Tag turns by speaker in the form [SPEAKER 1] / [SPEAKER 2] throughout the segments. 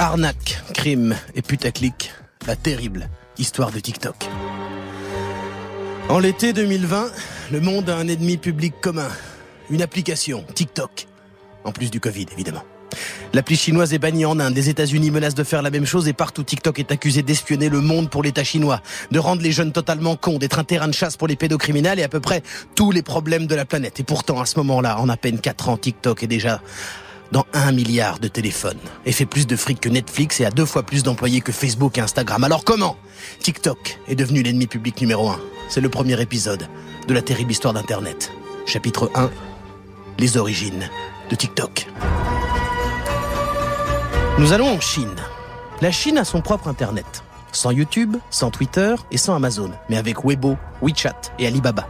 [SPEAKER 1] Arnaque, crime et putaclic, la terrible histoire de TikTok. En l'été 2020, le monde a un ennemi public commun, une application, TikTok, en plus du Covid évidemment. L'appli chinoise est bannie en Inde. Les États-Unis menacent de faire la même chose et partout TikTok est accusé d'espionner le monde pour l'État chinois, de rendre les jeunes totalement cons, d'être un terrain de chasse pour les pédocriminels et à peu près tous les problèmes de la planète. Et pourtant, à ce moment-là, en à peine 4 ans, TikTok est déjà dans un milliard de téléphones et fait plus de fric que Netflix et a deux fois plus d'employés que Facebook et Instagram. Alors comment TikTok est devenu l'ennemi public numéro un? C'est le premier épisode de la terrible histoire d'Internet. Chapitre 1 Les origines de TikTok. Nous allons en Chine. La Chine a son propre Internet. Sans YouTube, sans Twitter et sans Amazon, mais avec Weibo, WeChat et Alibaba.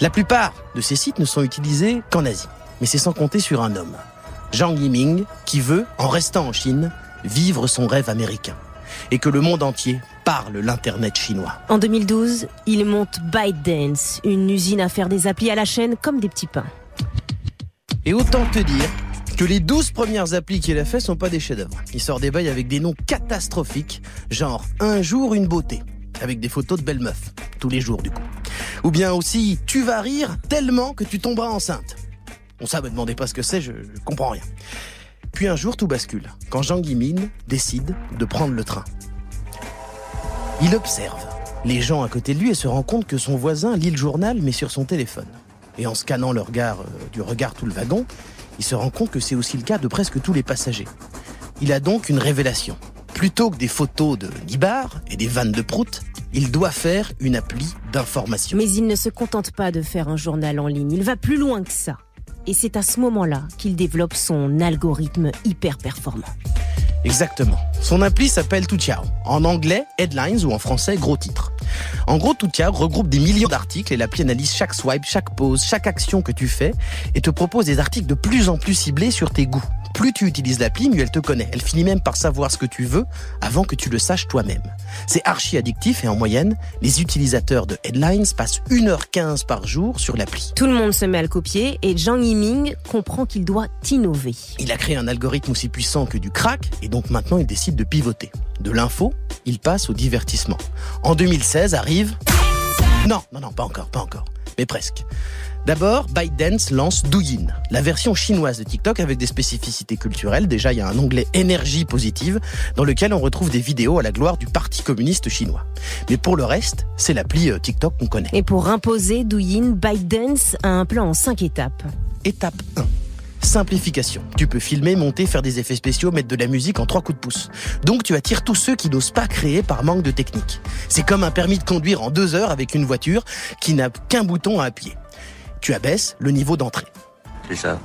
[SPEAKER 1] La plupart de ces sites ne sont utilisés qu'en Asie. Mais c'est sans compter sur un homme, Zhang Yiming, qui veut, en restant en Chine, vivre son rêve américain. Et que le monde entier parle l'Internet chinois.
[SPEAKER 2] En 2012, il monte ByteDance, une usine à faire des applis à la chaîne comme des petits pains.
[SPEAKER 1] Et autant te dire que les 12 premières applis qu'il a fait sont pas des chefs-d'œuvre. Il sort des bails avec des noms catastrophiques, genre un jour une beauté, avec des photos de belles meufs, tous les jours du coup. Ou bien aussi tu vas rire tellement que tu tomberas enceinte. Bon ça me demandez pas ce que c'est, je, comprends rien. Puis un jour tout bascule, quand Jean Guimine décide de prendre le train. Il observe les gens à côté de lui et se rend compte que son voisin lit le journal mais sur son téléphone. Et en scannant le regard, euh, du regard tout le wagon, il se rend compte que c'est aussi le cas de presque tous les passagers. Il a donc une révélation. Plutôt que des photos de Nibar et des vannes de prout, il doit faire une appli d'information.
[SPEAKER 2] Mais il ne se contente pas de faire un journal en ligne, il va plus loin que ça. Et c'est à ce moment-là qu'il développe son algorithme hyper performant.
[SPEAKER 1] Exactement. Son appli s'appelle Toutiao. En anglais, Headlines ou en français, Gros titre. En gros, Toutiao regroupe des millions d'articles et l'appli analyse chaque swipe, chaque pause, chaque action que tu fais et te propose des articles de plus en plus ciblés sur tes goûts. Plus tu utilises l'appli, mieux elle te connaît. Elle finit même par savoir ce que tu veux avant que tu le saches toi-même. C'est archi addictif et en moyenne, les utilisateurs de Headlines passent 1h15 par jour sur l'appli.
[SPEAKER 2] Tout le monde se met à le copier et Zhang Yiming comprend qu'il doit innover.
[SPEAKER 1] Il a créé un algorithme aussi puissant que du crack et donc maintenant il décide de pivoter. De l'info, il passe au divertissement. En 2016 arrive... Non, non, non, pas encore, pas encore, mais presque. D'abord, ByteDance lance Douyin, la version chinoise de TikTok avec des spécificités culturelles. Déjà, il y a un onglet énergie positive dans lequel on retrouve des vidéos à la gloire du Parti communiste chinois. Mais pour le reste, c'est l'appli euh, TikTok qu'on connaît.
[SPEAKER 2] Et pour imposer Douyin, ByteDance a un plan en cinq étapes.
[SPEAKER 1] Étape 1. Simplification. Tu peux filmer, monter, faire des effets spéciaux, mettre de la musique en trois coups de pouce. Donc tu attires tous ceux qui n'osent pas créer par manque de technique. C'est comme un permis de conduire en deux heures avec une voiture qui n'a qu'un bouton à appuyer. Tu abaisses le niveau d'entrée.
[SPEAKER 3] C'est ça.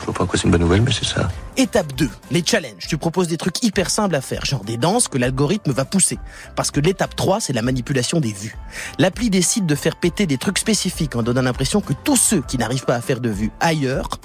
[SPEAKER 3] Je vois pas quoi c'est une bonne nouvelle, mais c'est ça.
[SPEAKER 1] Étape 2, les challenges. Tu proposes des trucs hyper simples à faire, genre des danses que l'algorithme va pousser. Parce que l'étape 3, c'est la manipulation des vues. L'appli décide de faire péter des trucs spécifiques en donnant l'impression que tous ceux qui n'arrivent pas à faire de vues ailleurs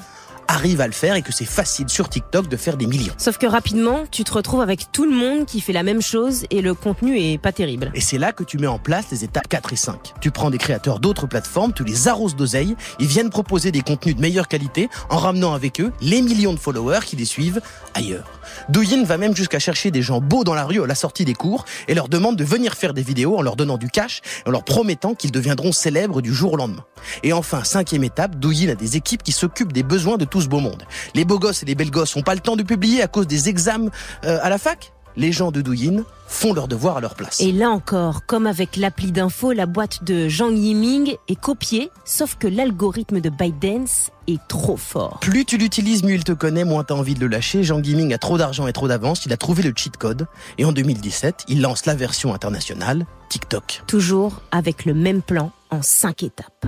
[SPEAKER 1] arrivent à le faire et que c'est facile sur TikTok de faire des millions.
[SPEAKER 2] Sauf que rapidement, tu te retrouves avec tout le monde qui fait la même chose et le contenu est pas terrible.
[SPEAKER 1] Et c'est là que tu mets en place les étapes 4 et 5. Tu prends des créateurs d'autres plateformes, tu les arroses d'oseille, ils viennent proposer des contenus de meilleure qualité en ramenant avec eux les millions de followers qui les suivent ailleurs. Douyin va même jusqu'à chercher des gens beaux dans la rue à la sortie des cours et leur demande de venir faire des vidéos en leur donnant du cash et en leur promettant qu'ils deviendront célèbres du jour au lendemain. Et enfin, cinquième étape, Douyin a des équipes qui s'occupent des besoins de tout ce beau monde. Les beaux gosses et les belles gosses n'ont pas le temps de publier à cause des examens euh, à la fac? Les gens de Douyin font leur devoir à leur place.
[SPEAKER 2] Et là encore, comme avec l'appli d'info, la boîte de Zhang Yiming est copiée, sauf que l'algorithme de ByteDance est trop fort.
[SPEAKER 1] Plus tu l'utilises, mieux il te connaît, moins t'as envie de le lâcher. Zhang Yiming a trop d'argent et trop d'avance, il a trouvé le cheat code. Et en 2017, il lance la version internationale, TikTok.
[SPEAKER 2] Toujours avec le même plan en cinq étapes.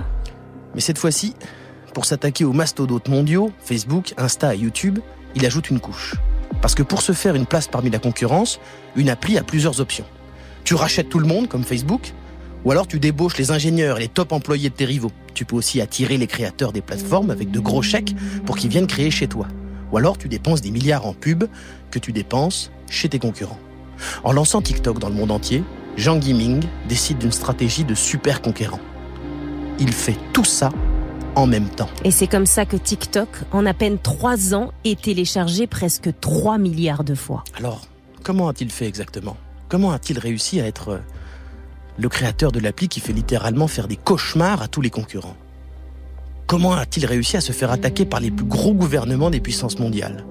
[SPEAKER 1] Mais cette fois-ci, pour s'attaquer aux mastodontes mondiaux, Facebook, Insta et YouTube, il ajoute une couche. Parce que pour se faire une place parmi la concurrence, une appli a plusieurs options. Tu rachètes tout le monde, comme Facebook, ou alors tu débauches les ingénieurs et les top employés de tes rivaux. Tu peux aussi attirer les créateurs des plateformes avec de gros chèques pour qu'ils viennent créer chez toi. Ou alors tu dépenses des milliards en pub que tu dépenses chez tes concurrents. En lançant TikTok dans le monde entier, Jean Guiming décide d'une stratégie de super conquérant. Il fait tout ça en même temps.
[SPEAKER 2] Et c'est comme ça que TikTok, en à peine 3 ans, est téléchargé presque 3 milliards de fois.
[SPEAKER 1] Alors, comment a-t-il fait exactement? Comment a-t-il réussi à être euh, le créateur de l'appli qui fait littéralement faire des cauchemars à tous les concurrents? Comment a-t-il réussi à se faire attaquer par les plus gros gouvernements des puissances mondiales?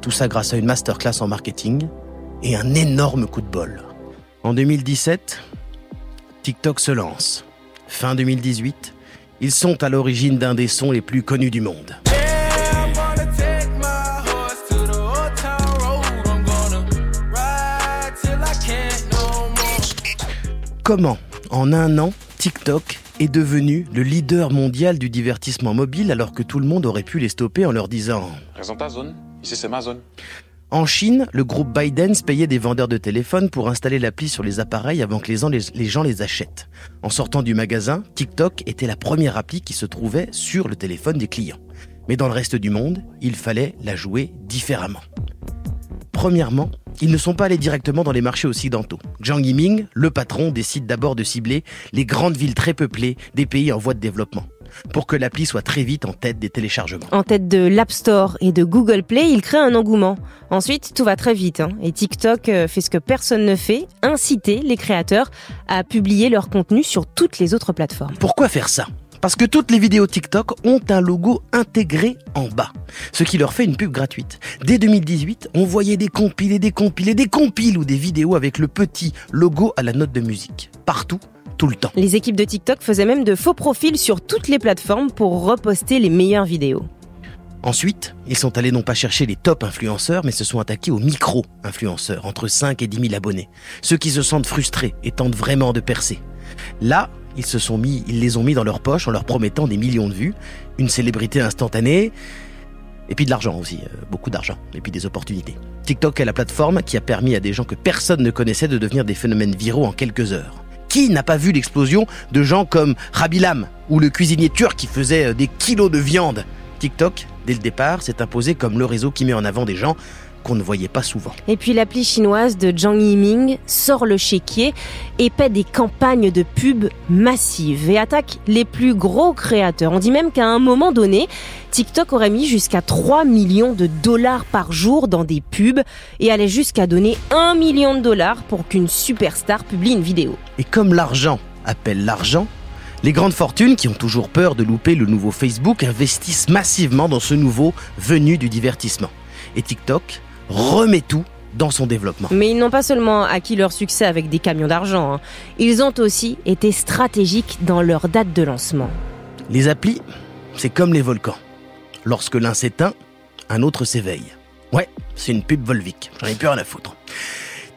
[SPEAKER 1] Tout ça grâce à une masterclass en marketing et un énorme coup de bol. En 2017, TikTok se lance. Fin 2018, ils sont à l'origine d'un des sons les plus connus du monde. Comment, en un an, TikTok est devenu le leader mondial du divertissement mobile alors que tout le monde aurait pu les stopper en leur disant
[SPEAKER 4] ta zone, ici c'est ma zone.
[SPEAKER 1] En Chine, le groupe Biden payait des vendeurs de téléphones pour installer l'appli sur les appareils avant que les gens les, achètent. En sortant du magasin, TikTok était la première appli qui se trouvait sur le téléphone des clients. Mais dans le reste du monde, il fallait la jouer différemment. Premièrement, ils ne sont pas allés directement dans les marchés occidentaux. Zhang Yiming, le patron, décide d'abord de cibler les grandes villes très peuplées des pays en voie de développement pour que l'appli soit très vite en tête des téléchargements.
[SPEAKER 2] En tête de l'App Store et de Google Play, il crée un engouement. Ensuite, tout va très vite. Hein. Et TikTok euh, fait ce que personne ne fait, inciter les créateurs à publier leur contenu sur toutes les autres plateformes.
[SPEAKER 1] Pourquoi faire ça? Parce que toutes les vidéos TikTok ont un logo intégré en bas, ce qui leur fait une pub gratuite. Dès 2018, on voyait des compiles et des compiles et des compiles ou des vidéos avec le petit logo à la note de musique. Partout, tout le temps.
[SPEAKER 2] Les équipes de TikTok faisaient même de faux profils sur toutes les plateformes pour reposter les meilleures vidéos.
[SPEAKER 1] Ensuite, ils sont allés non pas chercher les top influenceurs, mais se sont attaqués aux micro-influenceurs, entre 5 et 10 000 abonnés. Ceux qui se sentent frustrés et tentent vraiment de percer. Là, ils se sont mis, ils les ont mis dans leur poche en leur promettant des millions de vues, une célébrité instantanée, et puis de l'argent aussi, euh, beaucoup d'argent, et puis des opportunités. TikTok est la plateforme qui a permis à des gens que personne ne connaissait de devenir des phénomènes viraux en quelques heures. Qui n'a pas vu l'explosion de gens comme Rabilam ou le cuisinier turc qui faisait euh, des kilos de viande? TikTok, dès le départ, s'est imposé comme le réseau qui met en avant des gens qu'on ne voyait pas souvent.
[SPEAKER 2] Et puis l'appli chinoise de Zhang Yiming sort le chéquier et paie des campagnes de pub massives et attaque les plus gros créateurs. On dit même qu'à un moment donné, TikTok aurait mis jusqu'à 3 millions de dollars par jour dans des pubs et allait jusqu'à donner 1 million de dollars pour qu'une superstar publie une vidéo.
[SPEAKER 1] Et comme l'argent appelle l'argent, les grandes fortunes, qui ont toujours peur de louper le nouveau Facebook, investissent massivement dans ce nouveau venu du divertissement. Et TikTok remet tout dans son développement.
[SPEAKER 2] Mais ils n'ont pas seulement acquis leur succès avec des camions d'argent, hein. ils ont aussi été stratégiques dans leur date de lancement.
[SPEAKER 1] Les applis, c'est comme les volcans. Lorsque l'un s'éteint, un autre s'éveille. Ouais, c'est une pub Volvic, j'en ai plus rien à foutre.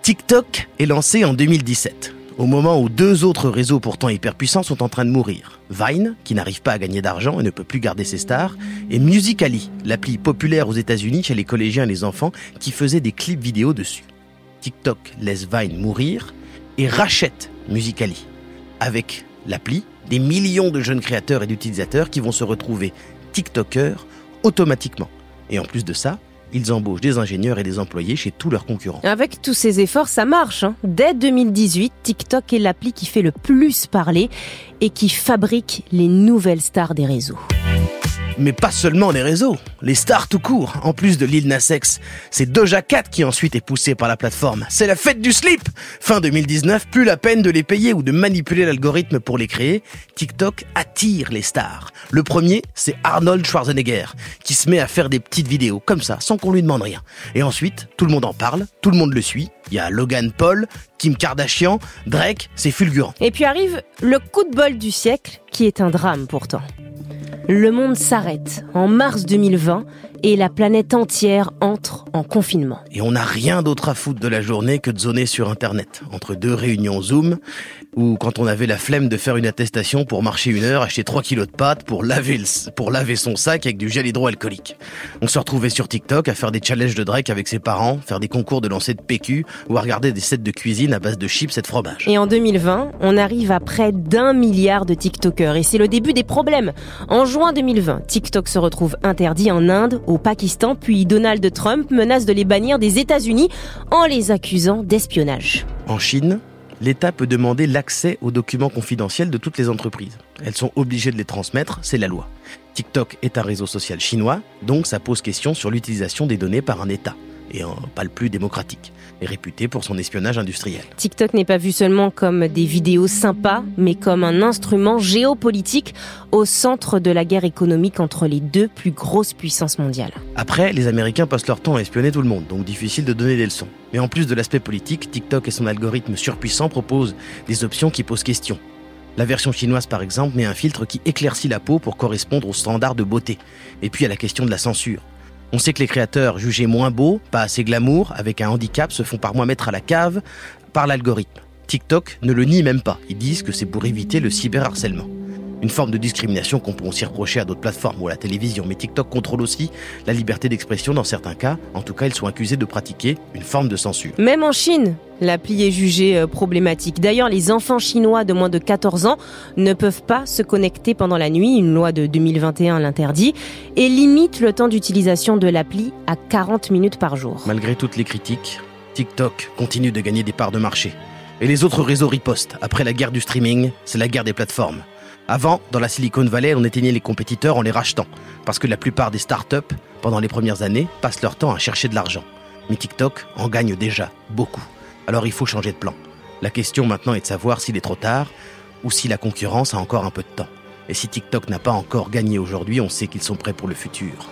[SPEAKER 1] TikTok est lancé en 2017 au moment où deux autres réseaux pourtant hyper puissants sont en train de mourir. Vine, qui n'arrive pas à gagner d'argent et ne peut plus garder ses stars, et Musically, l'appli populaire aux États-Unis chez les collégiens et les enfants qui faisaient des clips vidéo dessus. TikTok laisse Vine mourir et rachète Musically. Avec l'appli, des millions de jeunes créateurs et d'utilisateurs qui vont se retrouver TikTokers automatiquement. Et en plus de ça, ils embauchent des ingénieurs et des employés chez tous leurs concurrents.
[SPEAKER 2] Avec tous ces efforts, ça marche. Hein. Dès 2018, TikTok est l'appli qui fait le plus parler et qui fabrique les nouvelles stars des réseaux.
[SPEAKER 1] Mais pas seulement les réseaux, les stars tout court. En plus de Lil Nas X, c'est Doja Cat qui ensuite est poussé par la plateforme. C'est la fête du slip Fin 2019, plus la peine de les payer ou de manipuler l'algorithme pour les créer. TikTok attire les stars. Le premier, c'est Arnold Schwarzenegger, qui se met à faire des petites vidéos comme ça, sans qu'on lui demande rien. Et ensuite, tout le monde en parle, tout le monde le suit. Il y a Logan Paul, Kim Kardashian, Drake, c'est fulgurant.
[SPEAKER 2] Et puis arrive le coup de bol du siècle, qui est un drame pourtant. Le monde s'arrête. En mars 2020 et la planète entière entre en confinement.
[SPEAKER 1] Et on n'a rien d'autre à foutre de la journée que de zoner sur Internet, entre deux réunions Zoom, ou quand on avait la flemme de faire une attestation pour marcher une heure, acheter 3 kilos de pâtes pour laver, pour laver son sac avec du gel hydroalcoolique. On se retrouvait sur TikTok à faire des challenges de Drake avec ses parents, faire des concours de lancer de PQ, ou à regarder des sets de cuisine à base de chips et de fromage.
[SPEAKER 2] Et en 2020, on arrive à près d'un milliard de TikTokers, et c'est le début des problèmes. En juin 2020, TikTok se retrouve interdit en Inde, au Pakistan, puis Donald Trump menace de les bannir des États-Unis en les accusant d'espionnage.
[SPEAKER 1] En Chine, l'État peut demander l'accès aux documents confidentiels de toutes les entreprises. Elles sont obligées de les transmettre, c'est la loi. TikTok est un réseau social chinois, donc ça pose question sur l'utilisation des données par un État. Et pas le plus démocratique, et réputé pour son espionnage industriel.
[SPEAKER 2] TikTok n'est pas vu seulement comme des vidéos sympas, mais comme un instrument géopolitique au centre de la guerre économique entre les deux plus grosses puissances mondiales.
[SPEAKER 1] Après, les Américains passent leur temps à espionner tout le monde, donc difficile de donner des leçons. Mais en plus de l'aspect politique, TikTok et son algorithme surpuissant proposent des options qui posent question. La version chinoise, par exemple, met un filtre qui éclaircit la peau pour correspondre aux standards de beauté. Et puis à la question de la censure. On sait que les créateurs jugés moins beaux, pas assez glamour, avec un handicap, se font par mois mettre à la cave par l'algorithme. TikTok ne le nie même pas. Ils disent que c'est pour éviter le cyberharcèlement. Une forme de discrimination qu'on peut aussi reprocher à d'autres plateformes ou à la télévision, mais TikTok contrôle aussi la liberté d'expression dans certains cas. En tout cas, ils sont accusés de pratiquer une forme de censure.
[SPEAKER 2] Même en Chine, l'appli est jugée euh, problématique. D'ailleurs, les enfants chinois de moins de 14 ans ne peuvent pas se connecter pendant la nuit, une loi de 2021 l'interdit, et limite le temps d'utilisation de l'appli à 40 minutes par jour.
[SPEAKER 1] Malgré toutes les critiques, TikTok continue de gagner des parts de marché. Et les autres réseaux ripostent. Après la guerre du streaming, c'est la guerre des plateformes. Avant, dans la Silicon Valley, on éteignait les compétiteurs en les rachetant, parce que la plupart des startups, pendant les premières années, passent leur temps à chercher de l'argent. Mais TikTok en gagne déjà beaucoup. Alors il faut changer de plan. La question maintenant est de savoir s'il est trop tard, ou si la concurrence a encore un peu de temps. Et si TikTok n'a pas encore gagné aujourd'hui, on sait qu'ils sont prêts pour le futur.